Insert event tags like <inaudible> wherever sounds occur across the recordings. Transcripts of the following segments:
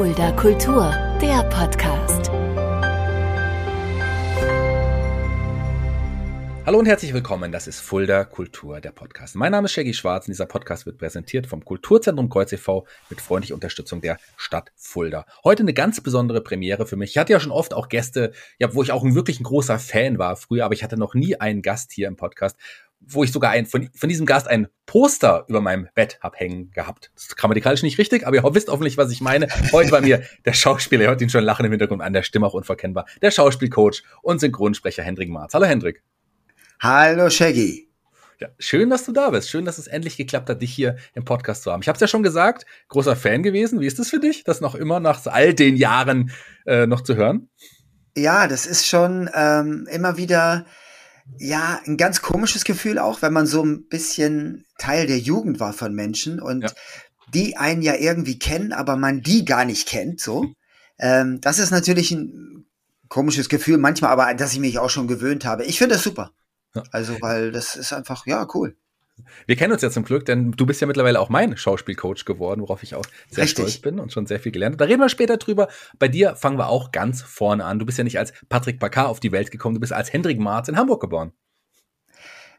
Fulda Kultur, der Podcast. Hallo und herzlich willkommen, das ist Fulda Kultur, der Podcast. Mein Name ist Shaggy Schwarz und dieser Podcast wird präsentiert vom Kulturzentrum Kreuz e.V. mit freundlicher Unterstützung der Stadt Fulda. Heute eine ganz besondere Premiere für mich. Ich hatte ja schon oft auch Gäste, ja, wo ich auch wirklich ein großer Fan war früher, aber ich hatte noch nie einen Gast hier im Podcast wo ich sogar ein, von, von diesem Gast ein Poster über meinem Bett hab hängen gehabt. Das ist grammatikalisch nicht richtig, aber ihr wisst hoffentlich, was ich meine. Heute bei mir der Schauspieler, ihr hört ihn schon lachen im Hintergrund an, der Stimme auch unverkennbar, der Schauspielcoach und Synchronsprecher Hendrik Marz. Hallo Hendrik. Hallo Shaggy. Ja, schön, dass du da bist. Schön, dass es endlich geklappt hat, dich hier im Podcast zu haben. Ich habe es ja schon gesagt, großer Fan gewesen. Wie ist es für dich, das noch immer nach all den Jahren äh, noch zu hören? Ja, das ist schon ähm, immer wieder ja, ein ganz komisches Gefühl auch, wenn man so ein bisschen Teil der Jugend war von Menschen und ja. die einen ja irgendwie kennen, aber man die gar nicht kennt, so. Ähm, das ist natürlich ein komisches Gefühl, manchmal aber, dass ich mich auch schon gewöhnt habe. Ich finde das super. Ja. Also, weil das ist einfach, ja, cool. Wir kennen uns ja zum Glück, denn du bist ja mittlerweile auch mein Schauspielcoach geworden, worauf ich auch sehr Richtig. stolz bin und schon sehr viel gelernt. Da reden wir später drüber. Bei dir fangen wir auch ganz vorne an. Du bist ja nicht als Patrick Bacar auf die Welt gekommen, du bist als Hendrik Marz in Hamburg geboren.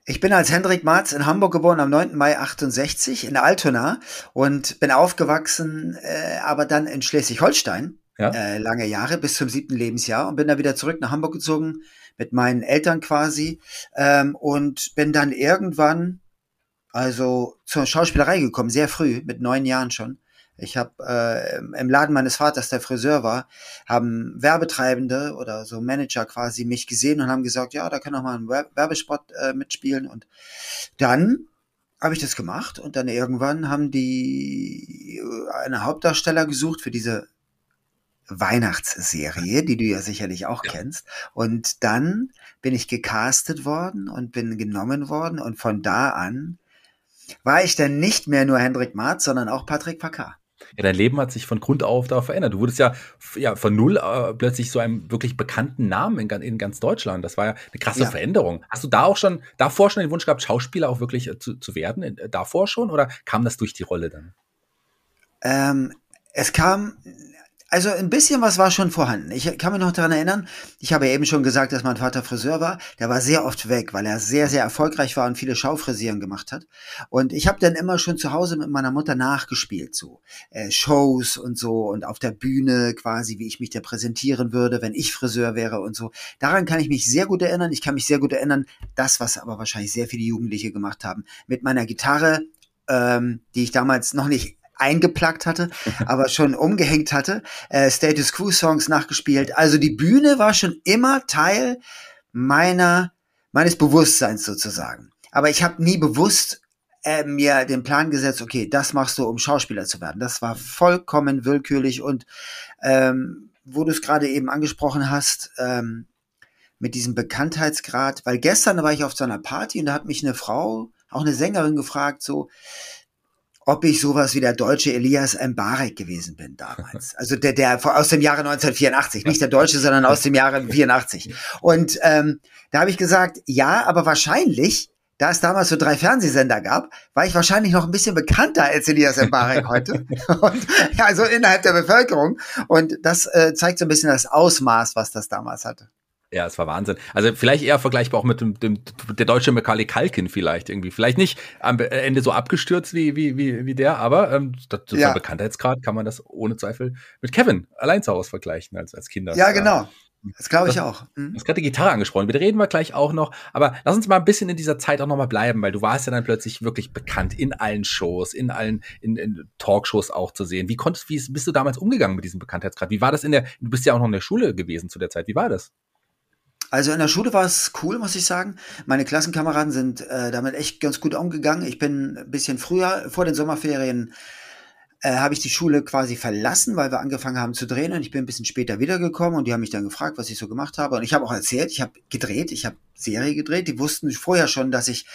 Ich bin als Hendrik Marz in Hamburg geboren am 9. Mai 68 in Altona und bin aufgewachsen, äh, aber dann in Schleswig-Holstein. Ja. Äh, lange Jahre bis zum siebten Lebensjahr und bin dann wieder zurück nach Hamburg gezogen mit meinen Eltern quasi ähm, und bin dann irgendwann also zur Schauspielerei gekommen, sehr früh, mit neun Jahren schon. Ich habe äh, im Laden meines Vaters, der Friseur war, haben Werbetreibende oder so Manager quasi mich gesehen und haben gesagt, ja, da kann auch mal ein Werbespot äh, mitspielen. Und dann habe ich das gemacht und dann irgendwann haben die äh, eine Hauptdarsteller gesucht für diese Weihnachtsserie, die du ja sicherlich auch ja. kennst. Und dann bin ich gecastet worden und bin genommen worden und von da an war ich dann nicht mehr nur Hendrik Marz, sondern auch Patrick Packard. Ja, dein Leben hat sich von Grund auf darauf verändert. Du wurdest ja, ja von null äh, plötzlich so einem wirklich bekannten Namen in, in, ganz Deutschland. Das war ja eine krasse ja. Veränderung. Hast du da auch schon, davor schon den Wunsch gehabt, Schauspieler auch wirklich äh, zu, zu werden? Äh, davor schon oder kam das durch die Rolle dann? Ähm, es kam also ein bisschen was war schon vorhanden. Ich kann mich noch daran erinnern, ich habe eben schon gesagt, dass mein Vater Friseur war. Der war sehr oft weg, weil er sehr, sehr erfolgreich war und viele Schaufrisieren gemacht hat. Und ich habe dann immer schon zu Hause mit meiner Mutter nachgespielt, so äh, Shows und so und auf der Bühne quasi, wie ich mich da präsentieren würde, wenn ich Friseur wäre und so. Daran kann ich mich sehr gut erinnern. Ich kann mich sehr gut erinnern, das, was aber wahrscheinlich sehr viele Jugendliche gemacht haben, mit meiner Gitarre, ähm, die ich damals noch nicht eingeplackt hatte, aber schon umgehängt hatte, äh, Status Quo Songs nachgespielt. Also die Bühne war schon immer Teil meiner meines Bewusstseins sozusagen. Aber ich habe nie bewusst äh, mir den Plan gesetzt, okay, das machst du, um Schauspieler zu werden. Das war vollkommen willkürlich und ähm, wo du es gerade eben angesprochen hast, ähm, mit diesem Bekanntheitsgrad, weil gestern war ich auf so einer Party und da hat mich eine Frau, auch eine Sängerin gefragt, so, ob ich sowas wie der deutsche Elias Mbarek gewesen bin damals. <laughs> Also der, der aus dem Jahre 1984, nicht der <laughs> Deutsche, sondern aus dem Jahre 84. Und ähm, da habe ich gesagt, ja, aber wahrscheinlich, da es damals so drei Fernsehsender gab, war ich wahrscheinlich noch ein bisschen bekannter als Elias Mbarek heute. <laughs> Und, ja, also innerhalb der Bevölkerung. Und das äh, zeigt so ein bisschen das Ausmaß, was das damals hatte. Ja, es war Wahnsinn. Also vielleicht eher vergleichbar auch mit dem, dem der deutsche Macaulay Kalkin vielleicht irgendwie. Vielleicht nicht am Ende so abgestürzt wie wie wie, wie der, aber ähm, das, ja. Bekanntheitsgrad kann man das ohne Zweifel mit Kevin allein zu Hause vergleichen als als Kinder. Ja, genau. Das glaube ich auch. Mhm. Du hast gerade die Gitarre angesprochen. Wir reden wir gleich auch noch. Aber lass uns mal ein bisschen in dieser Zeit auch noch mal bleiben, weil du warst ja dann plötzlich wirklich bekannt in allen Shows, in allen in, in Talkshows auch zu sehen. Wie konntest, wie bist du damals umgegangen mit diesem Bekanntheitsgrad? Wie war das in der? Du bist ja auch noch in der Schule gewesen zu der Zeit. Wie war das? Also in der Schule war es cool, muss ich sagen. Meine Klassenkameraden sind äh, damit echt ganz gut umgegangen. Ich bin ein bisschen früher, vor den Sommerferien, äh, habe ich die Schule quasi verlassen, weil wir angefangen haben zu drehen und ich bin ein bisschen später wiedergekommen und die haben mich dann gefragt, was ich so gemacht habe. Und ich habe auch erzählt, ich habe gedreht, ich habe Serie gedreht. Die wussten vorher schon, dass ich,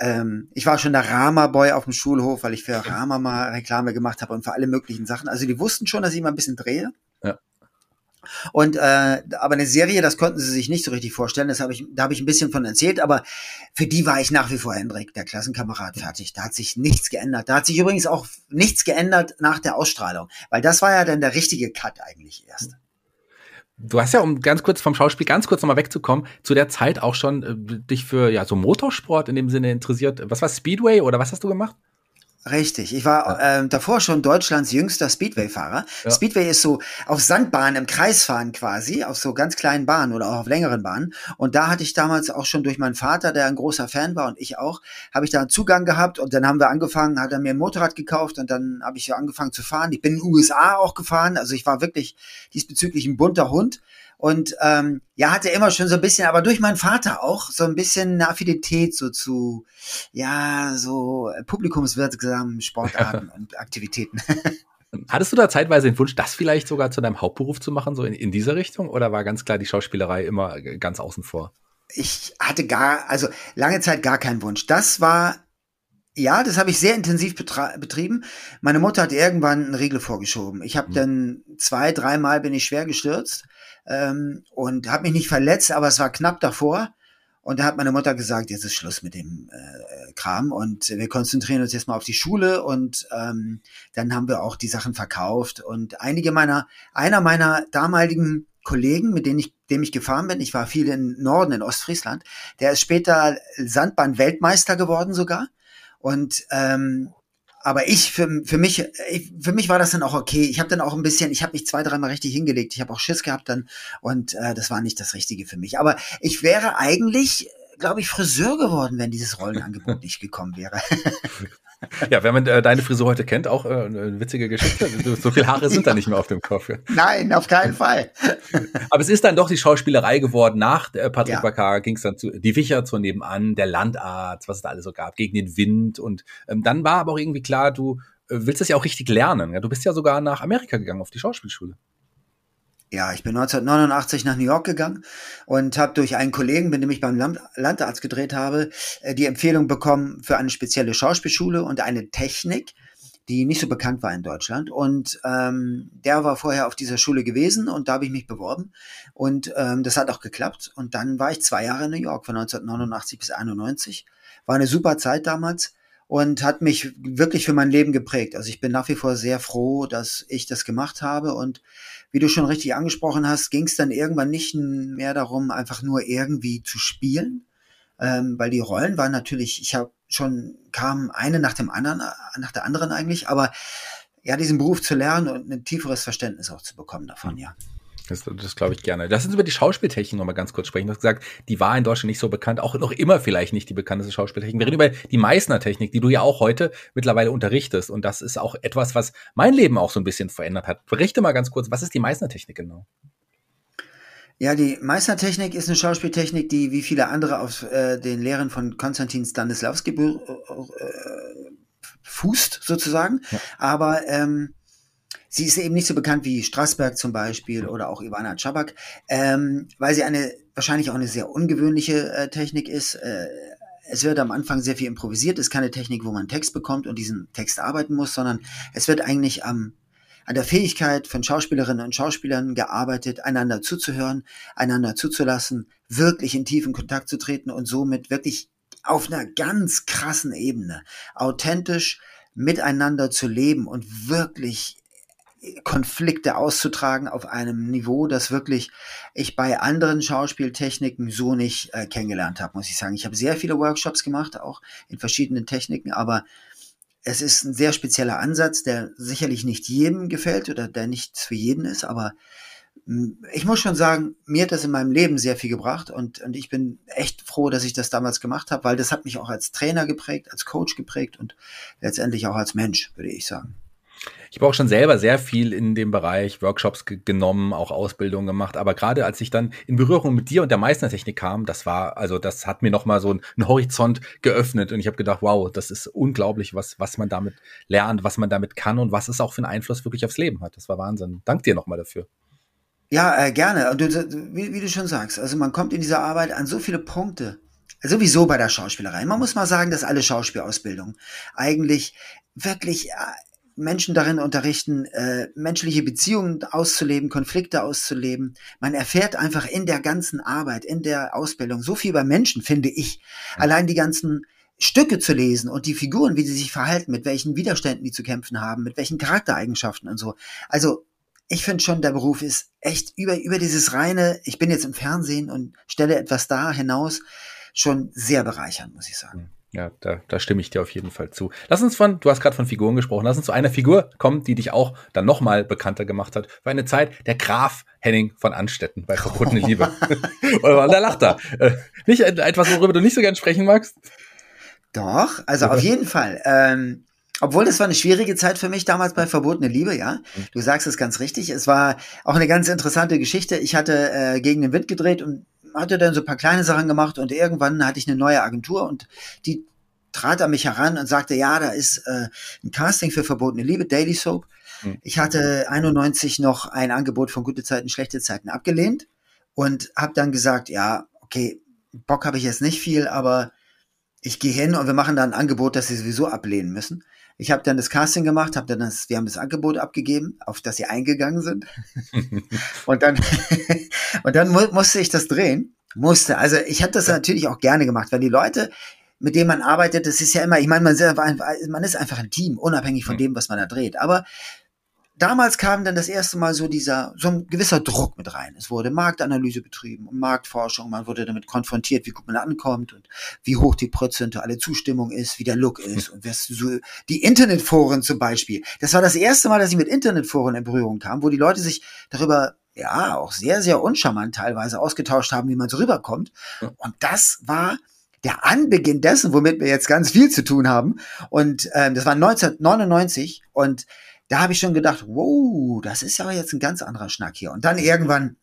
ähm, ich war schon der Rama-Boy auf dem Schulhof, weil ich für Rama mal Reklame gemacht habe und für alle möglichen Sachen. Also die wussten schon, dass ich mal ein bisschen drehe. Und äh, aber eine Serie, das konnten sie sich nicht so richtig vorstellen. Das habe ich, da habe ich ein bisschen von erzählt. Aber für die war ich nach wie vor Hendrik, der Klassenkamerad, fertig. Da hat sich nichts geändert. Da hat sich übrigens auch nichts geändert nach der Ausstrahlung, weil das war ja dann der richtige Cut eigentlich erst. Du hast ja, um ganz kurz vom Schauspiel ganz kurz nochmal wegzukommen, zu der Zeit auch schon äh, dich für ja so Motorsport in dem Sinne interessiert. Was war Speedway oder was hast du gemacht? Richtig. Ich war ja. ähm, davor schon Deutschlands jüngster Speedway-Fahrer. Ja. Speedway ist so auf Sandbahnen im Kreis fahren quasi, auf so ganz kleinen Bahnen oder auch auf längeren Bahnen. Und da hatte ich damals auch schon durch meinen Vater, der ein großer Fan war und ich auch, habe ich da einen Zugang gehabt und dann haben wir angefangen, hat er mir ein Motorrad gekauft und dann habe ich angefangen zu fahren. Ich bin in den USA auch gefahren, also ich war wirklich diesbezüglich ein bunter Hund. Und ähm, ja, hatte immer schon so ein bisschen, aber durch meinen Vater auch, so ein bisschen eine Affinität so zu, ja, so publikumswirksamen Sportarten <laughs> und Aktivitäten. <laughs> Hattest du da zeitweise den Wunsch, das vielleicht sogar zu deinem Hauptberuf zu machen, so in, in dieser Richtung? Oder war ganz klar die Schauspielerei immer ganz außen vor? Ich hatte gar, also lange Zeit gar keinen Wunsch. Das war ja, das habe ich sehr intensiv betrieben. Meine Mutter hat irgendwann einen Riegel vorgeschoben. Ich habe mhm. dann zwei, dreimal bin ich schwer gestürzt ähm, und habe mich nicht verletzt, aber es war knapp davor. Und da hat meine Mutter gesagt, jetzt ist Schluss mit dem äh, Kram und wir konzentrieren uns jetzt mal auf die Schule und ähm, dann haben wir auch die Sachen verkauft und einige meiner, einer meiner damaligen Kollegen, mit denen ich, dem ich gefahren bin, ich war viel im Norden, in Ostfriesland, der ist später Sandbahn-Weltmeister geworden sogar und ähm, aber ich, für, für mich, ich, für mich war das dann auch okay. Ich habe dann auch ein bisschen, ich habe mich zwei, dreimal richtig hingelegt. Ich habe auch Schiss gehabt dann und äh, das war nicht das Richtige für mich. Aber ich wäre eigentlich, glaube ich, Friseur geworden, wenn dieses Rollenangebot <laughs> nicht gekommen wäre. <laughs> Ja, wenn man äh, deine Frisur heute kennt, auch äh, eine witzige Geschichte. So viele Haare sind da nicht mehr auf dem Kopf. Nein, auf keinen Fall. Aber es ist dann doch die Schauspielerei geworden. Nach äh, Patrick ja. Bakar ging es dann zu Die Wicher zu nebenan, der Landarzt, was es da alles so gab, gegen den Wind. Und ähm, dann war aber auch irgendwie klar, du äh, willst das ja auch richtig lernen. Ja? Du bist ja sogar nach Amerika gegangen, auf die Schauspielschule. Ja, ich bin 1989 nach New York gegangen und habe durch einen Kollegen, mit dem ich beim Landarzt gedreht habe, äh, die Empfehlung bekommen für eine spezielle Schauspielschule und eine Technik, die nicht so bekannt war in Deutschland. Und ähm, der war vorher auf dieser Schule gewesen und da habe ich mich beworben. Und ähm, das hat auch geklappt. Und dann war ich zwei Jahre in New York, von 1989 bis 91. War eine super Zeit damals und hat mich wirklich für mein Leben geprägt. Also ich bin nach wie vor sehr froh, dass ich das gemacht habe und wie du schon richtig angesprochen hast, ging es dann irgendwann nicht mehr darum, einfach nur irgendwie zu spielen, ähm, weil die Rollen waren natürlich, ich habe schon kam eine nach dem anderen, nach der anderen eigentlich, aber ja, diesen Beruf zu lernen und ein tieferes Verständnis auch zu bekommen davon, ja. Das, das glaube ich gerne. Lass uns über die Schauspieltechnik nochmal ganz kurz sprechen. Du hast gesagt, die war in Deutschland nicht so bekannt, auch noch immer vielleicht nicht die bekannteste Schauspieltechnik. Wir reden über die Meißner-Technik, die du ja auch heute mittlerweile unterrichtest. Und das ist auch etwas, was mein Leben auch so ein bisschen verändert hat. Berichte mal ganz kurz, was ist die Meißner-Technik genau? Ja, die Meistertechnik ist eine Schauspieltechnik, die wie viele andere auf äh, den Lehren von Konstantin Stanislavski äh, fußt, sozusagen. Ja. Aber ähm, Sie ist eben nicht so bekannt wie Strassberg zum Beispiel oder auch Ivana Chabak, ähm, weil sie eine wahrscheinlich auch eine sehr ungewöhnliche äh, Technik ist. Äh, es wird am Anfang sehr viel improvisiert. Ist keine Technik, wo man Text bekommt und diesen Text arbeiten muss, sondern es wird eigentlich am an der Fähigkeit von Schauspielerinnen und Schauspielern gearbeitet, einander zuzuhören, einander zuzulassen, wirklich in tiefen Kontakt zu treten und somit wirklich auf einer ganz krassen Ebene authentisch miteinander zu leben und wirklich Konflikte auszutragen auf einem Niveau, das wirklich ich bei anderen Schauspieltechniken so nicht äh, kennengelernt habe, muss ich sagen. Ich habe sehr viele Workshops gemacht, auch in verschiedenen Techniken, aber es ist ein sehr spezieller Ansatz, der sicherlich nicht jedem gefällt oder der nichts für jeden ist, aber hm, ich muss schon sagen, mir hat das in meinem Leben sehr viel gebracht und, und ich bin echt froh, dass ich das damals gemacht habe, weil das hat mich auch als Trainer geprägt, als Coach geprägt und letztendlich auch als Mensch, würde ich sagen. Ich habe auch schon selber sehr viel in dem Bereich Workshops genommen, auch Ausbildungen gemacht. Aber gerade als ich dann in Berührung mit dir und der Meistertechnik kam, das war, also das hat mir nochmal so einen Horizont geöffnet. Und ich habe gedacht, wow, das ist unglaublich, was, was man damit lernt, was man damit kann und was es auch für einen Einfluss wirklich aufs Leben hat. Das war Wahnsinn. Dank dir nochmal dafür. Ja, äh, gerne. Du, wie, wie du schon sagst, also man kommt in dieser Arbeit an so viele Punkte, sowieso bei der Schauspielerei. Man muss mal sagen, dass alle Schauspielausbildungen eigentlich wirklich äh, Menschen darin unterrichten, äh, menschliche Beziehungen auszuleben, Konflikte auszuleben. Man erfährt einfach in der ganzen Arbeit, in der Ausbildung so viel über Menschen, finde ich. Allein die ganzen Stücke zu lesen und die Figuren, wie sie sich verhalten, mit welchen Widerständen die zu kämpfen haben, mit welchen Charaktereigenschaften und so. Also ich finde schon, der Beruf ist echt über, über dieses reine, ich bin jetzt im Fernsehen und stelle etwas da hinaus, schon sehr bereichernd, muss ich sagen. Ja, da, da stimme ich dir auf jeden Fall zu. Lass uns von, du hast gerade von Figuren gesprochen, lass uns zu einer Figur kommen, die dich auch dann nochmal bekannter gemacht hat. Für eine Zeit der Graf Henning von Anstetten bei Verbotene <laughs> Liebe. <laughs> Oder da lacht er. Äh, nicht etwas, worüber du nicht so gern sprechen magst? Doch, also auf jeden Fall. Ähm, obwohl das war eine schwierige Zeit für mich damals bei Verbotene Liebe, ja. Mhm. Du sagst es ganz richtig. Es war auch eine ganz interessante Geschichte. Ich hatte äh, gegen den Wind gedreht und hatte dann so ein paar kleine Sachen gemacht und irgendwann hatte ich eine neue Agentur und die trat an mich heran und sagte, ja, da ist äh, ein Casting für Verbotene Liebe, Daily Soap. Hm. Ich hatte 91 noch ein Angebot von gute Zeiten, schlechte Zeiten abgelehnt und habe dann gesagt, ja, okay, Bock habe ich jetzt nicht viel, aber ich gehe hin und wir machen dann ein Angebot, das sie sowieso ablehnen müssen. Ich habe dann das Casting gemacht, habe dann das, wir haben das Angebot abgegeben, auf das sie eingegangen sind. <laughs> und dann, <laughs> und dann mu musste ich das drehen. Musste. Also ich hatte das natürlich auch gerne gemacht, weil die Leute, mit denen man arbeitet, das ist ja immer, ich meine, man, man ist einfach ein Team, unabhängig von dem, was man da dreht. Aber damals kam dann das erste Mal so dieser, so ein gewisser Druck mit rein. Es wurde Marktanalyse betrieben und Marktforschung. Man wurde damit konfrontiert, wie gut man ankommt und wie hoch die prozentuale Zustimmung ist, wie der Look ist und was so, die Internetforen zum Beispiel. Das war das erste Mal, dass ich mit Internetforen in Berührung kam, wo die Leute sich darüber ja, auch sehr, sehr uncharmant teilweise ausgetauscht haben, wie man so rüberkommt. Und das war der Anbeginn dessen, womit wir jetzt ganz viel zu tun haben. Und ähm, das war 1999 und da habe ich schon gedacht, wow, das ist ja jetzt ein ganz anderer Schnack hier. Und dann irgendwann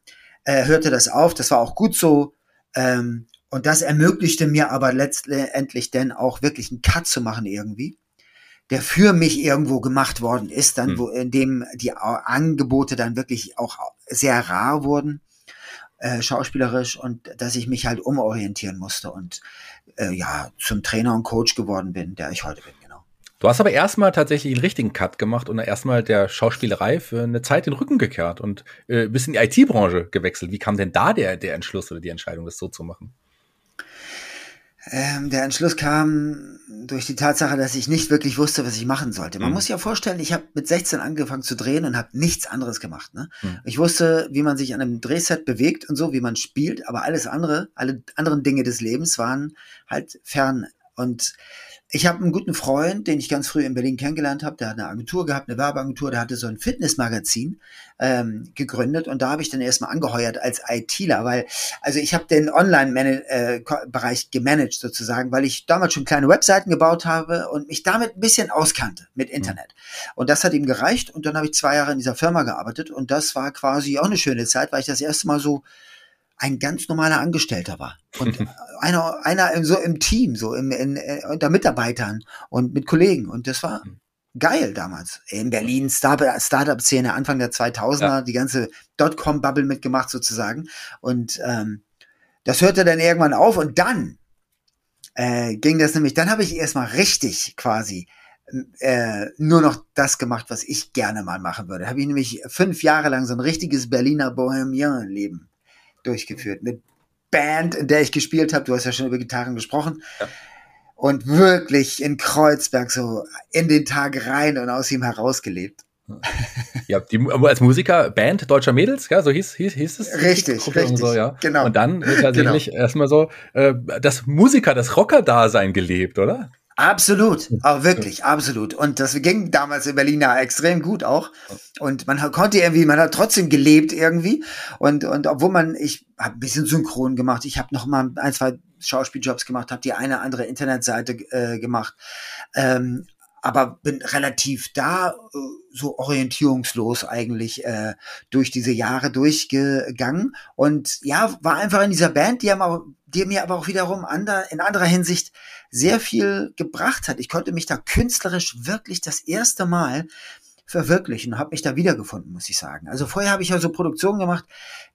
äh, hörte das auf, das war auch gut so. Ähm, und das ermöglichte mir aber letztendlich dann auch wirklich einen Cut zu machen irgendwie, der für mich irgendwo gemacht worden ist, dann, hm. wo, in dem die Angebote dann wirklich auch sehr rar wurden, äh, schauspielerisch, und dass ich mich halt umorientieren musste und äh, ja, zum Trainer und Coach geworden bin, der ich heute bin. Du hast aber erstmal tatsächlich einen richtigen Cut gemacht und erstmal der Schauspielerei für eine Zeit den Rücken gekehrt und äh, bist in die IT-Branche gewechselt. Wie kam denn da der, der Entschluss oder die Entscheidung, das so zu machen? Ähm, der Entschluss kam durch die Tatsache, dass ich nicht wirklich wusste, was ich machen sollte. Man mhm. muss sich ja vorstellen, ich habe mit 16 angefangen zu drehen und habe nichts anderes gemacht. Ne? Mhm. Ich wusste, wie man sich an einem Drehset bewegt und so, wie man spielt, aber alles andere, alle anderen Dinge des Lebens waren halt fern. Und ich habe einen guten Freund, den ich ganz früh in Berlin kennengelernt habe, der hat eine Agentur gehabt, eine Werbeagentur, der hatte so ein Fitnessmagazin ähm, gegründet und da habe ich dann erstmal angeheuert als ITler, weil, also ich habe den Online-Bereich äh, gemanagt sozusagen, weil ich damals schon kleine Webseiten gebaut habe und mich damit ein bisschen auskannte mit mhm. Internet. Mhm. Und das hat ihm gereicht und dann habe ich zwei Jahre in dieser Firma gearbeitet und das war quasi auch eine schöne Zeit, weil ich das erste Mal so ein ganz normaler Angestellter war. Und <laughs> einer, einer so im Team, so im, in, äh, unter Mitarbeitern und mit Kollegen. Und das war hm. geil damals. In Berlin, Startup-Szene, Anfang der 2000er, ja. die ganze Dotcom-Bubble mitgemacht sozusagen. Und ähm, das hörte dann irgendwann auf und dann äh, ging das nämlich, dann habe ich erstmal richtig quasi äh, nur noch das gemacht, was ich gerne mal machen würde. Habe ich nämlich fünf Jahre lang so ein richtiges Berliner Bohemien-Leben durchgeführt. Eine Band, in der ich gespielt habe, du hast ja schon über Gitarren gesprochen. Ja. Und wirklich in Kreuzberg so in den Tag rein und aus ihm herausgelebt. <laughs> Ja, die, als Musiker Band deutscher Mädels, ja, so hieß, hieß, hieß es. Richtig, richtig. Und, so, ja. genau. und dann <laughs> tatsächlich genau. erstmal so äh, das Musiker, das Rocker-Dasein gelebt, oder? Absolut, aber wirklich, absolut. Und das ging damals in Berlin ja extrem gut auch. Und man konnte irgendwie, man hat trotzdem gelebt irgendwie. Und, und obwohl man, ich habe ein bisschen synchron gemacht, ich habe noch mal ein, zwei Schauspieljobs gemacht, habe die eine andere Internetseite äh, gemacht. Ähm, aber bin relativ da äh, so orientierungslos eigentlich äh, durch diese Jahre durchgegangen und ja war einfach in dieser Band die haben auch, die mir aber auch wiederum ander, in anderer Hinsicht sehr viel gebracht hat. Ich konnte mich da künstlerisch wirklich das erste Mal verwirklichen, habe mich da wiedergefunden, muss ich sagen. Also vorher habe ich ja so Produktionen gemacht,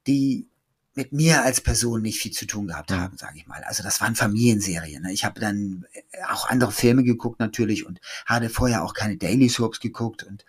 die mit mir als Person nicht viel zu tun gehabt haben, sage ich mal. Also das waren Familienserien. Ne? Ich habe dann äh, auch andere Filme geguckt natürlich und hatte vorher auch keine Daily Soaps geguckt und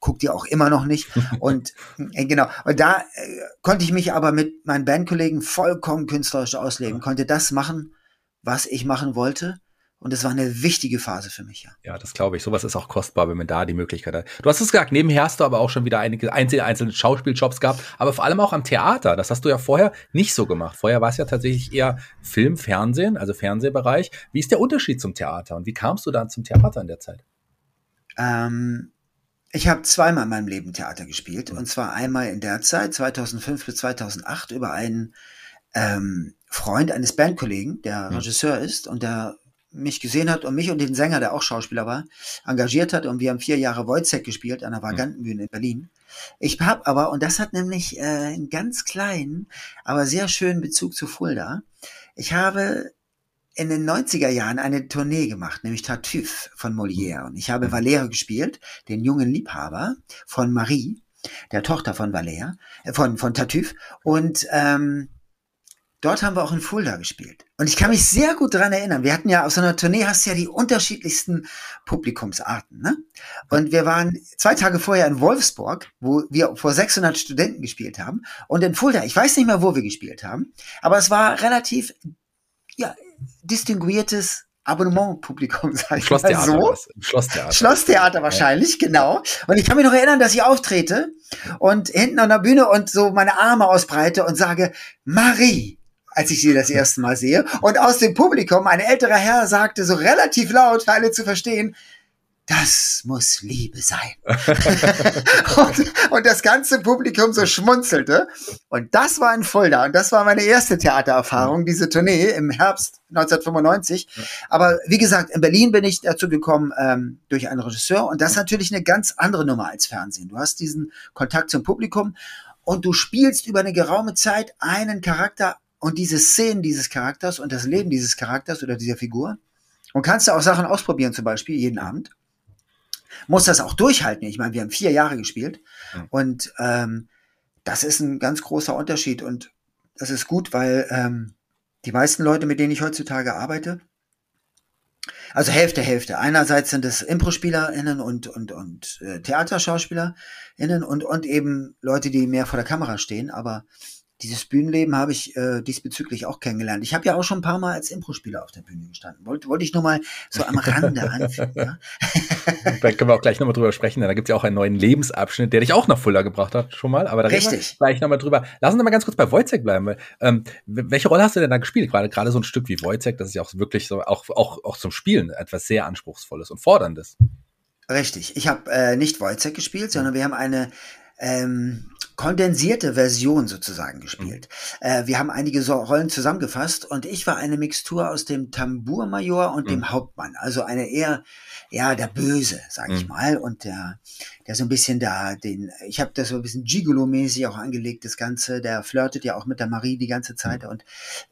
guckt ihr auch immer noch nicht. <laughs> Und äh, genau, und da äh, konnte ich mich aber mit meinen Bandkollegen vollkommen künstlerisch ausleben, konnte das machen, was ich machen wollte. Und das war eine wichtige Phase für mich, ja. Ja, das glaube ich. Sowas ist auch kostbar, wenn man da die Möglichkeit hat. Du hast es gesagt, nebenher hast du aber auch schon wieder einige einzelne, einzelne Schauspieljobs gehabt, aber vor allem auch am Theater. Das hast du ja vorher nicht so gemacht. Vorher war es ja tatsächlich eher Film, Fernsehen, also Fernsehbereich. Wie ist der Unterschied zum Theater und wie kamst du dann zum Theater in der Zeit? Ähm, ich habe zweimal in meinem Leben Theater gespielt. Und zwar einmal in der Zeit, 2005 bis 2008, über einen ähm, Freund eines Bandkollegen, der Regisseur ist und der mich gesehen hat und mich und den Sänger, der auch Schauspieler war, engagiert hat und wir haben vier Jahre Wojciech gespielt an der hm. Vagantenbühne in Berlin. Ich habe aber, und das hat nämlich äh, einen ganz kleinen, aber sehr schönen Bezug zu Fulda, ich habe in den 90er Jahren eine Tournee gemacht, nämlich Tartuffe von Molière. Und ich habe hm. Valère gespielt, den jungen Liebhaber von Marie, der Tochter von Valère, äh, von, von Tartuffe. Und ähm, Dort haben wir auch in Fulda gespielt. Und ich kann mich sehr gut daran erinnern. Wir hatten ja auf so einer Tournee hast du ja die unterschiedlichsten Publikumsarten. Ne? Und wir waren zwei Tage vorher in Wolfsburg, wo wir vor 600 Studenten gespielt haben. Und in Fulda, ich weiß nicht mehr, wo wir gespielt haben, aber es war relativ ja, distinguiertes Abonnementpublikum, <laughs> sag ich Schlosstheater mal so. Schlosstheater. Schlosstheater wahrscheinlich, ja. genau. Und ich kann mich noch erinnern, dass ich auftrete und hinten an der Bühne und so meine Arme ausbreite und sage, Marie, als ich sie das erste Mal sehe. Und aus dem Publikum, ein älterer Herr sagte so relativ laut, für alle zu verstehen, das muss Liebe sein. <laughs> und, und, das ganze Publikum so schmunzelte. Und das war in Fulda. Und das war meine erste Theatererfahrung, diese Tournee im Herbst 1995. Aber wie gesagt, in Berlin bin ich dazu gekommen ähm, durch einen Regisseur. Und das ist natürlich eine ganz andere Nummer als Fernsehen. Du hast diesen Kontakt zum Publikum und du spielst über eine geraume Zeit einen Charakter und diese Szenen dieses Charakters und das Leben dieses Charakters oder dieser Figur. Und kannst du auch Sachen ausprobieren, zum Beispiel jeden Abend. Muss das auch durchhalten. Ich meine, wir haben vier Jahre gespielt. Mhm. Und ähm, das ist ein ganz großer Unterschied. Und das ist gut, weil ähm, die meisten Leute, mit denen ich heutzutage arbeite, also Hälfte, Hälfte. Einerseits sind es Impro-SpielerInnen und, und, und äh, TheaterschauspielerInnen und, und eben Leute, die mehr vor der Kamera stehen. Aber dieses Bühnenleben habe ich äh, diesbezüglich auch kennengelernt. Ich habe ja auch schon ein paar Mal als Impro-Spieler auf der Bühne gestanden. Wollte, wollte ich nur mal so am Rande <laughs> anfügen. Ja? da können wir auch gleich nochmal drüber sprechen, denn da gibt es ja auch einen neuen Lebensabschnitt, der dich auch nach Fuller gebracht hat, schon mal. Aber da Richtig. reden wir gleich nochmal drüber. Lass uns mal ganz kurz bei Wojciech bleiben. Weil, ähm, welche Rolle hast du denn da gespielt? Gerade gerade so ein Stück wie Wojciech, das ist ja auch wirklich so, auch, auch, auch zum Spielen etwas sehr Anspruchsvolles und Forderndes. Richtig. Ich habe äh, nicht Wojciech gespielt, sondern wir haben eine ähm, kondensierte Version sozusagen gespielt. Mhm. Äh, wir haben einige so Rollen zusammengefasst und ich war eine Mixtur aus dem Tambourmajor und mhm. dem Hauptmann. Also eine eher, ja, der Böse, sag ich mhm. mal. Und der, der so ein bisschen da, den, ich habe das so ein bisschen Gigolo-mäßig auch angelegt, das Ganze. Der flirtet ja auch mit der Marie die ganze Zeit. Mhm. Und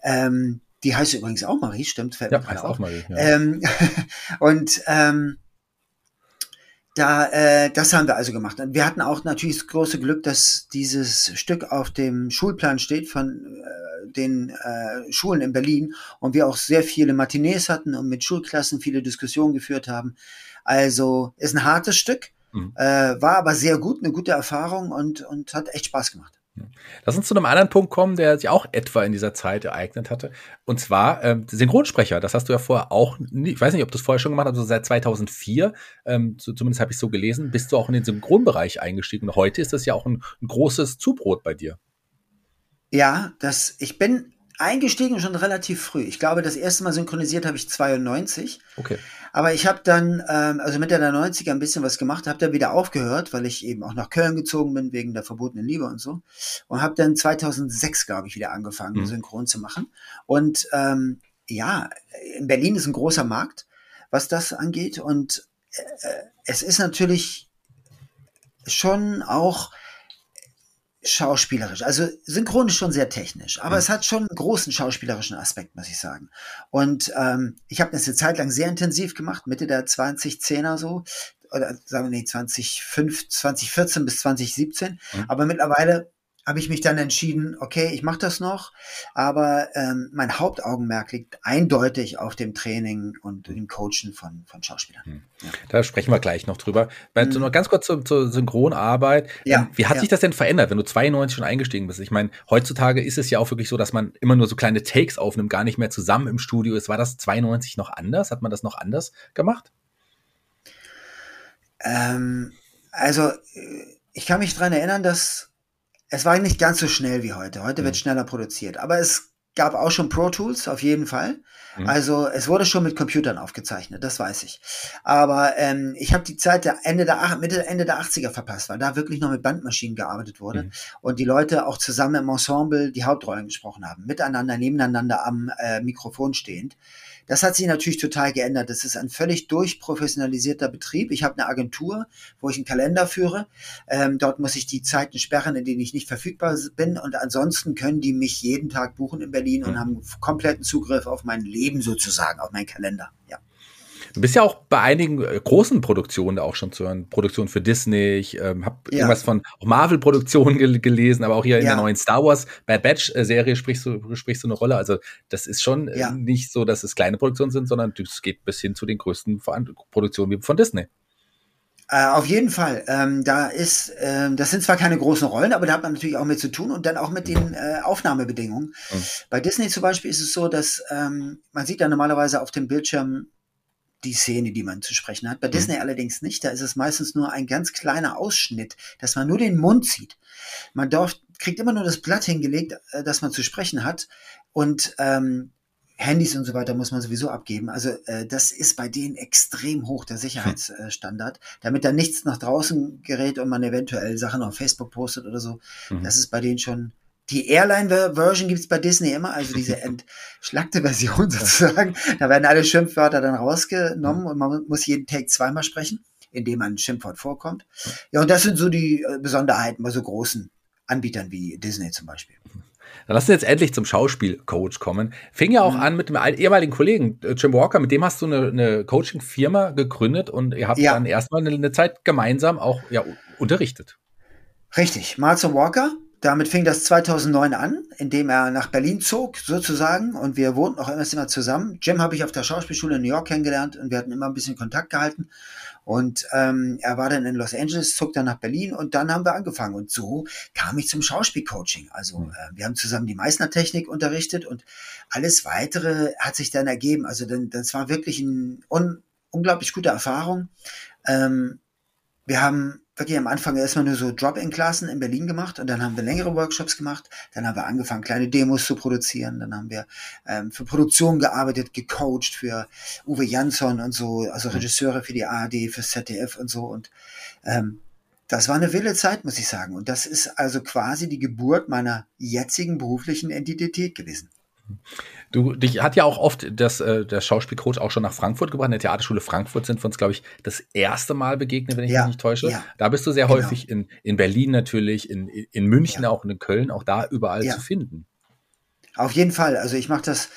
ähm, die heißt übrigens auch Marie, stimmt, fällt ja, heißt auch Marie. Ja. Ähm, <laughs> und ähm, da, äh, das haben wir also gemacht. Und wir hatten auch natürlich das große Glück, dass dieses Stück auf dem Schulplan steht von äh, den äh, Schulen in Berlin und wir auch sehr viele Matinees hatten und mit Schulklassen viele Diskussionen geführt haben. Also ist ein hartes Stück, mhm. äh, war aber sehr gut, eine gute Erfahrung und, und hat echt Spaß gemacht. Lass uns zu einem anderen Punkt kommen, der sich auch etwa in dieser Zeit ereignet hatte. Und zwar ähm, Synchronsprecher. Das hast du ja vorher auch, nie, ich weiß nicht, ob du es vorher schon gemacht hast, also seit 2004, ähm, so, zumindest habe ich so gelesen, bist du auch in den Synchronbereich eingestiegen. Und heute ist das ja auch ein, ein großes Zubrot bei dir. Ja, das, ich bin eingestiegen schon relativ früh. Ich glaube, das erste Mal synchronisiert habe ich 92. Okay. Aber ich habe dann, ähm, also Mitte der 90er ein bisschen was gemacht, habe dann wieder aufgehört, weil ich eben auch nach Köln gezogen bin wegen der verbotenen Liebe und so. Und habe dann 2006, glaube ich, wieder angefangen, mhm. synchron zu machen. Und ähm, ja, in Berlin ist ein großer Markt, was das angeht. Und äh, es ist natürlich schon auch schauspielerisch. Also synchron ist schon sehr technisch, aber mhm. es hat schon einen großen schauspielerischen Aspekt, muss ich sagen. Und ähm, ich habe das eine Zeit lang sehr intensiv gemacht, Mitte der 2010er so, oder sagen wir nee, 2005, 2014 bis 2017. Mhm. Aber mittlerweile habe ich mich dann entschieden, okay, ich mache das noch, aber ähm, mein Hauptaugenmerk liegt eindeutig auf dem Training und dem Coachen von, von Schauspielern. Hm. Ja. Da sprechen wir gleich noch drüber. Hm. Noch ganz kurz zur, zur Synchronarbeit. Ja. Ähm, wie hat ja. sich das denn verändert, wenn du 92 schon eingestiegen bist? Ich meine, heutzutage ist es ja auch wirklich so, dass man immer nur so kleine Takes aufnimmt, gar nicht mehr zusammen im Studio ist. War das 92 noch anders? Hat man das noch anders gemacht? Ähm, also, äh, ich kann mich dran erinnern, dass es war nicht ganz so schnell wie heute. Heute mhm. wird schneller produziert. Aber es gab auch schon Pro Tools, auf jeden Fall. Mhm. Also es wurde schon mit Computern aufgezeichnet, das weiß ich. Aber ähm, ich habe die Zeit der Ende der Mitte Ende der 80er verpasst, weil da wirklich noch mit Bandmaschinen gearbeitet wurde mhm. und die Leute auch zusammen im Ensemble die Hauptrollen gesprochen haben, miteinander, nebeneinander am äh, Mikrofon stehend. Das hat sich natürlich total geändert. Das ist ein völlig durchprofessionalisierter Betrieb. Ich habe eine Agentur, wo ich einen Kalender führe. Ähm, dort muss ich die Zeiten sperren, in denen ich nicht verfügbar bin. Und ansonsten können die mich jeden Tag buchen in Berlin und mhm. haben kompletten Zugriff auf mein Leben sozusagen, auf meinen Kalender. Ja. Du bist ja auch bei einigen äh, großen Produktionen auch schon zu hören. Produktionen für Disney. Ich ähm, habe ja. irgendwas von Marvel-Produktionen gel gelesen, aber auch hier in der neuen Star Wars Bad Batch-Serie sprichst du, sprichst du eine Rolle. Also das ist schon äh, ja. nicht so, dass es kleine Produktionen sind, sondern es geht bis hin zu den größten Produktionen wie von Disney. Äh, auf jeden Fall. Ähm, da ist, äh, das sind zwar keine großen Rollen, aber da hat man natürlich auch mit zu tun und dann auch mit den äh, Aufnahmebedingungen. Mhm. Bei Disney zum Beispiel ist es so, dass ähm, man sieht ja normalerweise auf dem Bildschirm die Szene, die man zu sprechen hat. Bei mhm. Disney allerdings nicht. Da ist es meistens nur ein ganz kleiner Ausschnitt, dass man nur den Mund sieht. Man darf, kriegt immer nur das Blatt hingelegt, äh, das man zu sprechen hat. Und ähm, Handys und so weiter muss man sowieso abgeben. Also äh, das ist bei denen extrem hoch, der Sicherheitsstandard, damit da nichts nach draußen gerät und man eventuell Sachen auf Facebook postet oder so. Mhm. Das ist bei denen schon die Airline-Version gibt's bei Disney immer, also diese <laughs> entschlackte Version <laughs> sozusagen. Da werden alle Schimpfwörter dann rausgenommen und man muss jeden Take zweimal sprechen, indem ein Schimpfwort vorkommt. Ja, und das sind so die äh, Besonderheiten bei so großen Anbietern wie Disney zum Beispiel. Dann lass uns jetzt endlich zum Schauspielcoach kommen. Fing ja auch mhm. an mit dem ehemaligen Kollegen äh, Jim Walker, mit dem hast du eine, eine Coaching-Firma gegründet und ihr habt ja. dann erstmal eine, eine Zeit gemeinsam auch ja, unterrichtet. Richtig, Marzo Walker, damit fing das 2009 an, indem er nach Berlin zog, sozusagen, und wir wohnten auch immer zusammen. Jim habe ich auf der Schauspielschule in New York kennengelernt und wir hatten immer ein bisschen Kontakt gehalten. Und ähm, er war dann in Los Angeles, zog dann nach Berlin und dann haben wir angefangen. Und so kam ich zum Schauspielcoaching. Also hm. äh, wir haben zusammen die Meißner-Technik unterrichtet und alles Weitere hat sich dann ergeben. Also dann, das war wirklich eine un unglaublich gute Erfahrung. Ähm, wir haben wirklich am Anfang erstmal nur so Drop-in-Klassen in Berlin gemacht und dann haben wir längere Workshops gemacht. Dann haben wir angefangen, kleine Demos zu produzieren. Dann haben wir ähm, für Produktion gearbeitet, gecoacht für Uwe Jansson und so, also mhm. Regisseure für die ARD, für ZDF und so. Und ähm, das war eine wilde Zeit, muss ich sagen. Und das ist also quasi die Geburt meiner jetzigen beruflichen Identität gewesen. Du, dich hat ja auch oft das, äh, der Schauspielcoach auch schon nach Frankfurt gebracht. In der Theaterschule Frankfurt sind wir uns, glaube ich, das erste Mal begegnet, wenn ich ja, mich nicht täusche. Ja. Da bist du sehr genau. häufig in, in Berlin natürlich, in, in München ja. auch und in Köln, auch da überall zu finden. Auf jeden Fall. Also ich mache das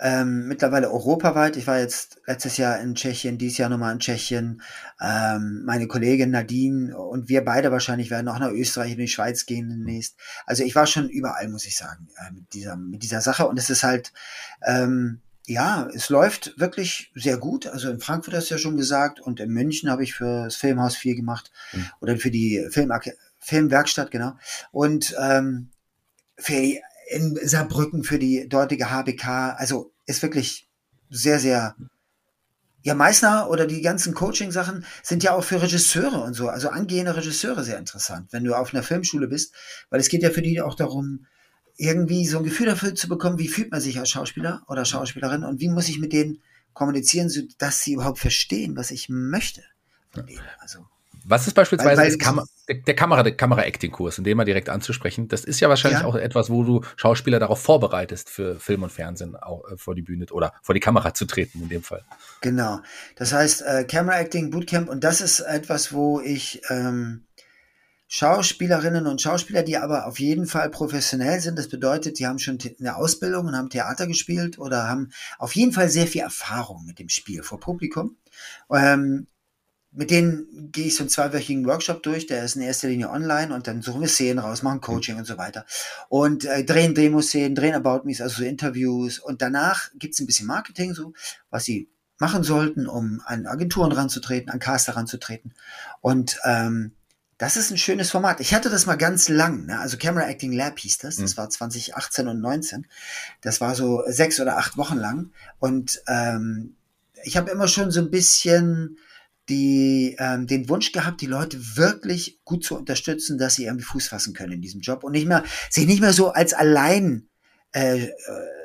ähm, mittlerweile europaweit. Ich war jetzt letztes Jahr in Tschechien, dieses Jahr nochmal in Tschechien. Ähm, meine Kollegin Nadine und wir beide wahrscheinlich werden auch nach Österreich und die Schweiz gehen demnächst. Also ich war schon überall, muss ich sagen, äh, mit, dieser, mit dieser Sache. Und es ist halt, ähm, ja, es läuft wirklich sehr gut. Also in Frankfurt hast du ja schon gesagt und in München habe ich für das Filmhaus viel gemacht mhm. oder für die Film Filmwerkstatt, genau. Und ähm, für die in Saarbrücken für die dortige HBK. Also ist wirklich sehr, sehr. Ja, Meißner oder die ganzen Coaching-Sachen sind ja auch für Regisseure und so, also angehende Regisseure sehr interessant, wenn du auf einer Filmschule bist, weil es geht ja für die auch darum, irgendwie so ein Gefühl dafür zu bekommen, wie fühlt man sich als Schauspieler oder Schauspielerin und wie muss ich mit denen kommunizieren, sodass sie überhaupt verstehen, was ich möchte von denen. Also was ist beispielsweise weil, weil Kam der, der Kamera, der Kamera-Acting-Kurs, in dem mal direkt anzusprechen? Das ist ja wahrscheinlich ja. auch etwas, wo du Schauspieler darauf vorbereitest, für Film und Fernsehen auch äh, vor die Bühne oder vor die Kamera zu treten in dem Fall. Genau. Das heißt, äh, Camera-Acting, Bootcamp und das ist etwas, wo ich ähm, Schauspielerinnen und Schauspieler, die aber auf jeden Fall professionell sind. Das bedeutet, die haben schon eine Ausbildung und haben Theater gespielt oder haben auf jeden Fall sehr viel Erfahrung mit dem Spiel vor Publikum. Ähm, mit denen gehe ich so einen zweiwöchigen Workshop durch, der ist in erster Linie online und dann suchen wir Szenen raus, machen Coaching und so weiter. Und äh, drehen Demo-Szenen, drehen About Me, also so Interviews und danach gibt's ein bisschen Marketing, so was sie machen sollten, um an Agenturen ranzutreten, an Caster ranzutreten. Und ähm, das ist ein schönes Format. Ich hatte das mal ganz lang, ne? also Camera Acting Lab hieß das. Das mhm. war 2018 und 19. Das war so sechs oder acht Wochen lang. Und ähm, ich habe immer schon so ein bisschen die, ähm, den Wunsch gehabt, die Leute wirklich gut zu unterstützen, dass sie irgendwie Fuß fassen können in diesem Job und nicht mehr, sich nicht mehr so als allein äh,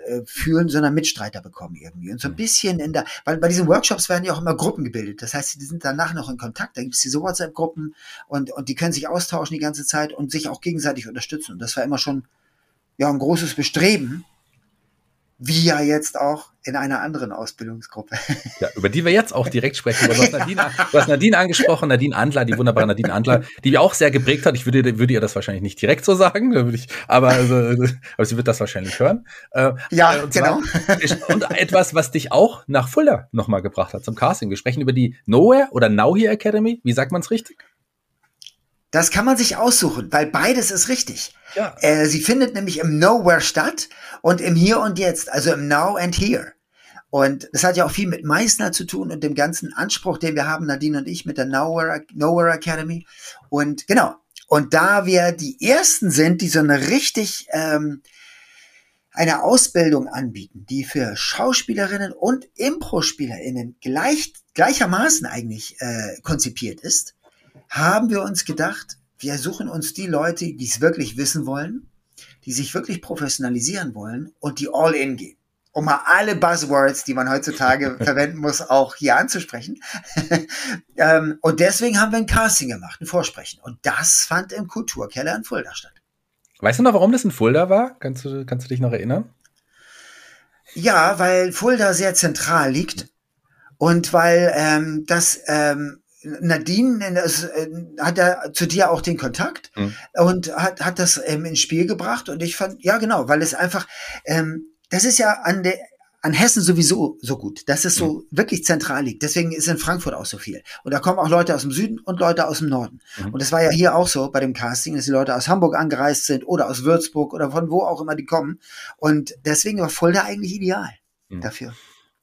äh, fühlen, sondern Mitstreiter bekommen irgendwie. Und so ein mhm. bisschen in der, weil bei diesen Workshops werden ja auch immer Gruppen gebildet. Das heißt, die sind danach noch in Kontakt. Da gibt es diese WhatsApp-Gruppen und, und die können sich austauschen die ganze Zeit und sich auch gegenseitig unterstützen. Und das war immer schon ja ein großes Bestreben, wie ja jetzt auch in einer anderen Ausbildungsgruppe. <laughs> Ja, über die wir jetzt auch direkt sprechen. Du hast, Nadine, du hast Nadine angesprochen, Nadine Andler, die wunderbare Nadine Andler, die mir auch sehr geprägt hat. Ich würde, würde ihr das wahrscheinlich nicht direkt so sagen, ich, aber, also, aber sie wird das wahrscheinlich hören. Äh, ja, und genau. und etwas, was dich auch nach Fulda nochmal gebracht hat zum Casting. Wir sprechen über die Nowhere oder Now Here Academy. Wie sagt man es richtig? Das kann man sich aussuchen, weil beides ist richtig. Ja. Äh, sie findet nämlich im Nowhere statt und im Hier und Jetzt, also im Now and Here. Und das hat ja auch viel mit Meißner zu tun und dem ganzen Anspruch, den wir haben, Nadine und ich, mit der Nowhere, Nowhere Academy. Und genau. Und da wir die ersten sind, die so eine richtig ähm, eine Ausbildung anbieten, die für Schauspielerinnen und Impro-SpielerInnen gleich, gleichermaßen eigentlich äh, konzipiert ist, haben wir uns gedacht, wir suchen uns die Leute, die es wirklich wissen wollen, die sich wirklich professionalisieren wollen und die all in gehen. Um mal alle Buzzwords, die man heutzutage <laughs> verwenden muss, auch hier anzusprechen. <laughs> Ähm, und deswegen haben wir ein Casting gemacht, ein Vorsprechen. Und das fand im Kulturkeller in Fulda statt. Weißt du noch, warum das in Fulda war? Kannst du, kannst du dich noch erinnern? Ja, weil Fulda sehr zentral liegt und weil ähm, das ähm, Nadine das, äh, hat ja zu dir auch den Kontakt mhm. und hat, hat das ähm, ins Spiel gebracht und ich fand, ja genau, weil es einfach, ähm, das ist ja an der, an Hessen sowieso so gut, dass es so mhm. wirklich zentral liegt. Deswegen ist in Frankfurt auch so viel. Und da kommen auch Leute aus dem Süden und Leute aus dem Norden. Mhm. Und das war ja hier auch so bei dem Casting, dass die Leute aus Hamburg angereist sind oder aus Würzburg oder von wo auch immer die kommen. Und deswegen war Fulda eigentlich ideal mhm. dafür.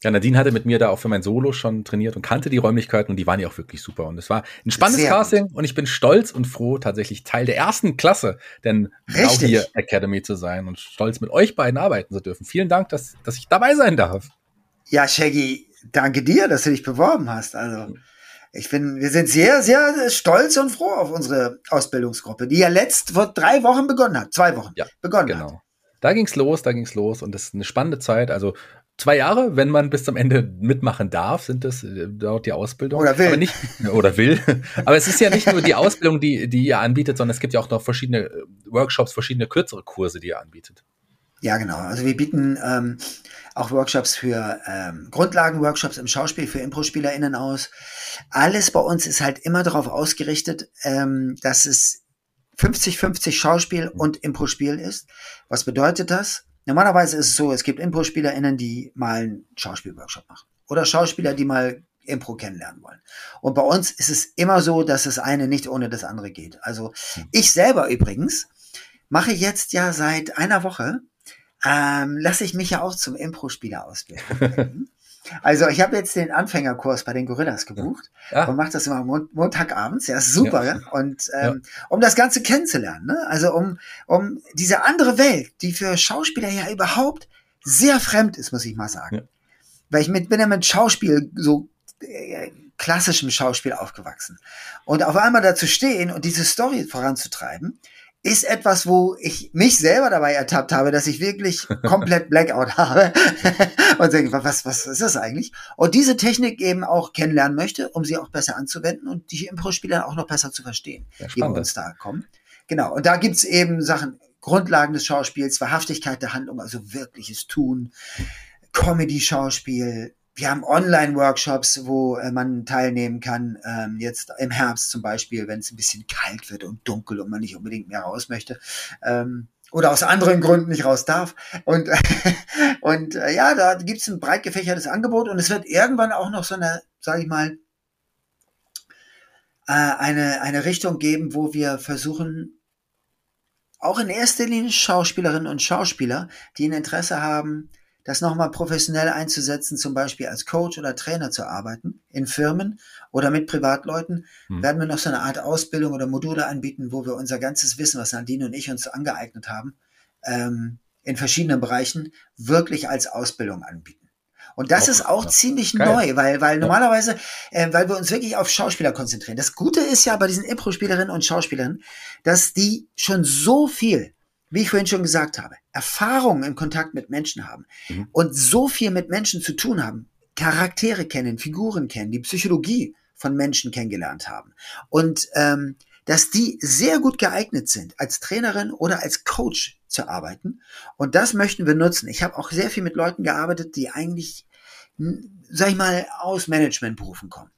Ja, Nadine hatte mit mir da auch für mein Solo schon trainiert und kannte die Räumlichkeiten und die waren ja auch wirklich super. Und es war ein spannendes Sehr Casting gut. und ich bin stolz und froh, tatsächlich Teil der ersten Klasse denn Genau hier Academy zu sein und stolz mit euch beiden arbeiten zu dürfen. Vielen Dank, dass, dass ich dabei sein darf. Ja, Shaggy, danke dir, dass du dich beworben hast. Also, ich bin, wir sind sehr, sehr stolz und froh auf unsere Ausbildungsgruppe, die ja letzt vor drei Wochen begonnen hat, zwei Wochen ja, begonnen genau. hat. Da ging's los, da ging's los und das ist eine spannende Zeit. Also zwei Jahre, wenn man bis zum Ende mitmachen darf, sind das äh, dort die Ausbildung. Oder will. Aber nicht, oder will. <laughs> Aber es ist ja nicht nur die Ausbildung, die, die ihr anbietet, sondern es gibt ja auch noch verschiedene äh, Workshops, verschiedene kürzere Kurse, die ihr anbietet. Ja, genau. Also wir bieten ähm, auch Workshops für ähm, Grundlagenworkshops im Schauspiel für Impro-SpielerInnen aus. Alles bei uns ist halt immer darauf ausgerichtet, ähm, dass es 50-50 Schauspiel und Impro-Spiel ist. Was bedeutet das? Normalerweise ist es so, es gibt Impro-SpielerInnen, die mal einen Schauspielworkshop machen. Oder Schauspieler, die mal Impro kennenlernen wollen. Und bei uns ist es immer so, dass das eine nicht ohne das andere geht. Also hm. ich selber übrigens mache jetzt ja seit einer Woche, ähm, lasse ich mich ja auch zum Impro-Spieler ausbilden. <laughs> Also ich habe jetzt den Anfängerkurs bei den Gorillas gebucht ja. und mache das immer Mont Montagabends. Ja, super. Ja. Und ähm, ja. um das Ganze kennenzulernen, ne? also um, um diese andere Welt, die für Schauspieler ja überhaupt sehr fremd ist, muss ich mal sagen. Weil ich mit, bin ja mit Schauspiel so äh, klassischem Schauspiel aufgewachsen. Und auf einmal dazu stehen und diese Story voranzutreiben, ist etwas, wo ich mich selber dabei ertappt habe, dass ich wirklich <laughs> komplett Blackout habe <laughs> und denke, was, was ist das eigentlich? Und diese Technik eben auch kennenlernen möchte, um sie auch besser anzuwenden und die Impro-Spieler auch noch besser zu verstehen, die bei uns da kommen. Genau, und da gibt's eben Sachen, Grundlagen des Schauspiels, Wahrhaftigkeit der Handlung, also wirkliches Tun, Comedy-Schauspiel, wir haben Online-Workshops, wo äh, man teilnehmen kann. Ähm, jetzt im Herbst zum Beispiel, wenn es ein bisschen kalt wird und dunkel und man nicht unbedingt mehr raus möchte. Ähm, oder aus anderen Gründen nicht raus darf. Und, <laughs> und äh, ja, da gibt es ein breit gefächertes Angebot und es wird irgendwann auch noch so eine, sage ich mal, äh, eine, eine Richtung geben, wo wir versuchen, auch in erster Linie Schauspielerinnen und Schauspieler, die ein Interesse haben, das nochmal professionell einzusetzen, zum Beispiel als Coach oder Trainer zu arbeiten, in Firmen oder mit Privatleuten, hm. werden wir noch so eine Art Ausbildung oder Module anbieten, wo wir unser ganzes Wissen, was Nadine und ich uns angeeignet haben, ähm, in verschiedenen Bereichen wirklich als Ausbildung anbieten. Und das auch, ist auch ja. ziemlich Geil. neu, weil, weil normalerweise, äh, weil wir uns wirklich auf Schauspieler konzentrieren. Das Gute ist ja bei diesen Impro-Spielerinnen und Schauspielerinnen, dass die schon so viel, wie ich vorhin schon gesagt habe, Erfahrung im Kontakt mit Menschen haben mhm. und so viel mit Menschen zu tun haben, Charaktere kennen, Figuren kennen, die Psychologie von Menschen kennengelernt haben. Und ähm, dass die sehr gut geeignet sind, als Trainerin oder als Coach zu arbeiten. Und das möchten wir nutzen. Ich habe auch sehr viel mit Leuten gearbeitet, die eigentlich, sag ich mal, aus Managementberufen kommen.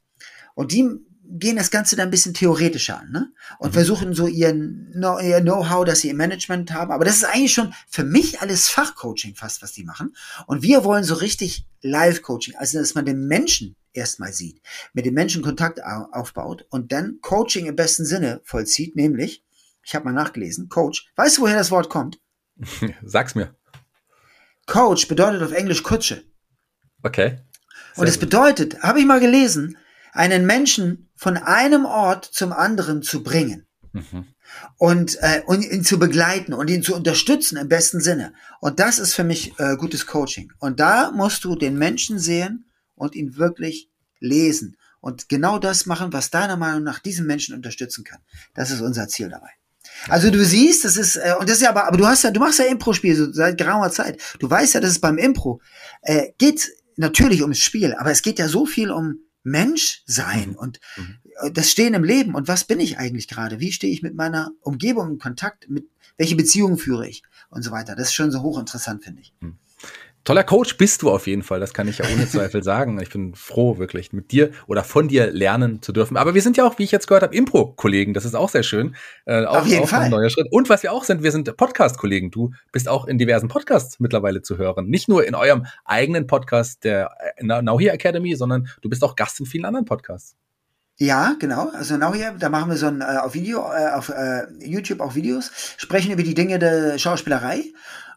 Und die gehen das Ganze dann ein bisschen theoretischer an ne? und mhm. versuchen so ihren, ihr Know-how, das sie im Management haben. Aber das ist eigentlich schon für mich alles Fachcoaching fast, was die machen. Und wir wollen so richtig Live-Coaching, also dass man den Menschen erstmal sieht, mit dem Menschen Kontakt aufbaut und dann Coaching im besten Sinne vollzieht, nämlich, ich habe mal nachgelesen, Coach. Weißt du, woher das Wort kommt? <laughs> Sag's mir. Coach bedeutet auf Englisch Kutsche. Okay. Sehr und es bedeutet, habe ich mal gelesen, einen Menschen von einem Ort zum anderen zu bringen. Mhm. Und, äh, und ihn zu begleiten und ihn zu unterstützen im besten Sinne. Und das ist für mich äh, gutes Coaching. Und da musst du den Menschen sehen und ihn wirklich lesen. Und genau das machen, was deiner Meinung nach diesen Menschen unterstützen kann. Das ist unser Ziel dabei. Also du siehst, das ist, äh, und das ist ja aber, aber du hast ja, du machst ja Impro-Spiel so seit geraumer Zeit. Du weißt ja, dass es beim Impro äh, geht natürlich ums Spiel, aber es geht ja so viel um Mensch sein mhm. und mhm. Äh, das Stehen im Leben. Und was bin ich eigentlich gerade? Wie stehe ich mit meiner Umgebung in Kontakt? Mit welche Beziehungen führe ich und so weiter? Das ist schon so hochinteressant, finde ich. Mhm. Toller Coach bist du auf jeden Fall, das kann ich ja ohne Zweifel <laughs> sagen. Ich bin froh, wirklich mit dir oder von dir lernen zu dürfen. Aber wir sind ja auch, wie ich jetzt gehört habe, Impro-Kollegen. Das ist auch sehr schön. Äh, auch, auf jeden auch Fall. ein neuer Schritt. Und was wir auch sind, wir sind Podcast-Kollegen. Du bist auch in diversen Podcasts mittlerweile zu hören. Nicht nur in eurem eigenen Podcast der äh, Now Here Academy, sondern du bist auch Gast in vielen anderen Podcasts. Ja, genau. Also Now Here, da machen wir so ein äh, auf Video, äh, auf äh, YouTube auch Videos, sprechen über die Dinge der Schauspielerei.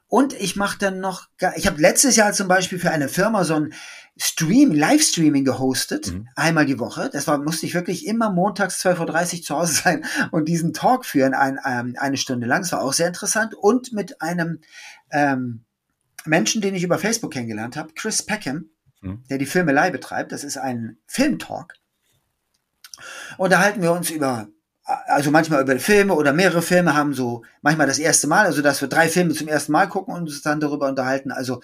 Und ich mache dann noch, ich habe letztes Jahr zum Beispiel für eine Firma so ein Stream, Livestreaming gehostet, mhm. einmal die Woche. Das war, musste ich wirklich immer montags 12.30 Uhr zu Hause <laughs> sein und diesen Talk führen, ein, ähm, eine Stunde lang. Das war auch sehr interessant. Und mit einem ähm, Menschen, den ich über Facebook kennengelernt habe, Chris Peckham, mhm. der die Filmelei betreibt. Das ist ein Filmtalk. Und da halten wir uns über also manchmal über Filme oder mehrere Filme haben so manchmal das erste Mal, also dass wir drei Filme zum ersten Mal gucken und uns dann darüber unterhalten. Also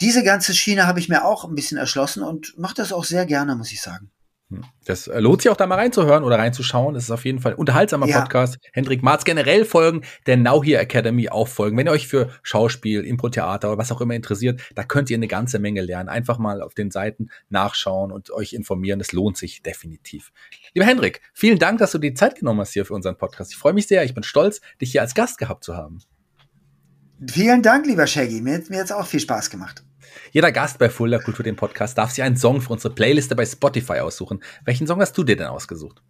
diese ganze Schiene habe ich mir auch ein bisschen erschlossen und mache das auch sehr gerne, muss ich sagen. Hm. Das äh, lohnt sich auch da mal reinzuhören oder reinzuschauen. Das ist auf jeden Fall ein unterhaltsamer ja. Podcast. Hendrik Marz generell folgen, der Now Here Academy auch folgen. Wenn ihr euch für Schauspiel, Impro-Theater oder was auch immer interessiert, da könnt ihr eine ganze Menge lernen. Einfach mal auf den Seiten nachschauen und euch informieren. Das lohnt sich definitiv. Lieber Hendrik, vielen Dank, dass du die Zeit genommen hast hier für unseren Podcast. Ich freue mich sehr. Ich bin stolz, dich hier als Gast gehabt zu haben. Vielen Dank, lieber Shaggy. Mir, mir hat es auch viel Spaß gemacht. Jeder Gast bei Fulda Kultur, dem Podcast, darf sich einen Song für unsere Playliste bei Spotify aussuchen. Welchen Song hast du dir denn ausgesucht?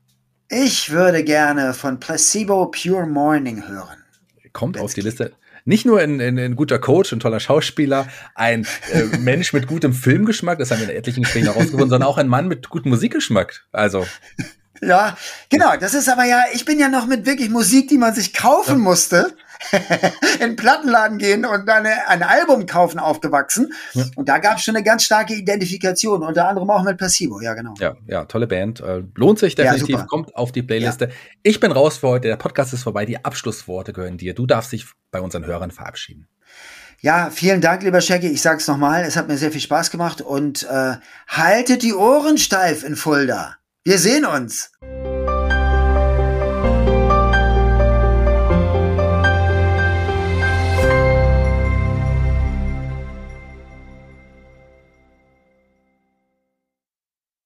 Ich würde gerne von Placebo Pure Morning hören. Kommt auf die Liste. Nicht nur ein, ein, ein guter Coach, ein toller Schauspieler, ein äh, <laughs> Mensch mit gutem Filmgeschmack, das haben wir in etlichen Gesprächen herausgefunden, sondern auch ein Mann mit gutem Musikgeschmack. Also. Ja, genau. Das ist aber ja, ich bin ja noch mit wirklich Musik, die man sich kaufen ja. musste. <laughs> in den Plattenladen gehen und dann ein Album kaufen aufgewachsen. Ja. Und da gab es schon eine ganz starke Identifikation, unter anderem auch mit Placebo, ja genau. Ja, ja, tolle Band. Äh, lohnt sich definitiv, ja, kommt auf die Playliste. Ja. Ich bin raus für heute, der Podcast ist vorbei, die Abschlussworte gehören dir. Du darfst dich bei unseren Hörern verabschieden. Ja, vielen Dank, lieber Shaggy. Ich sag's nochmal, es hat mir sehr viel Spaß gemacht und äh, haltet die Ohren steif in Fulda. Wir sehen uns.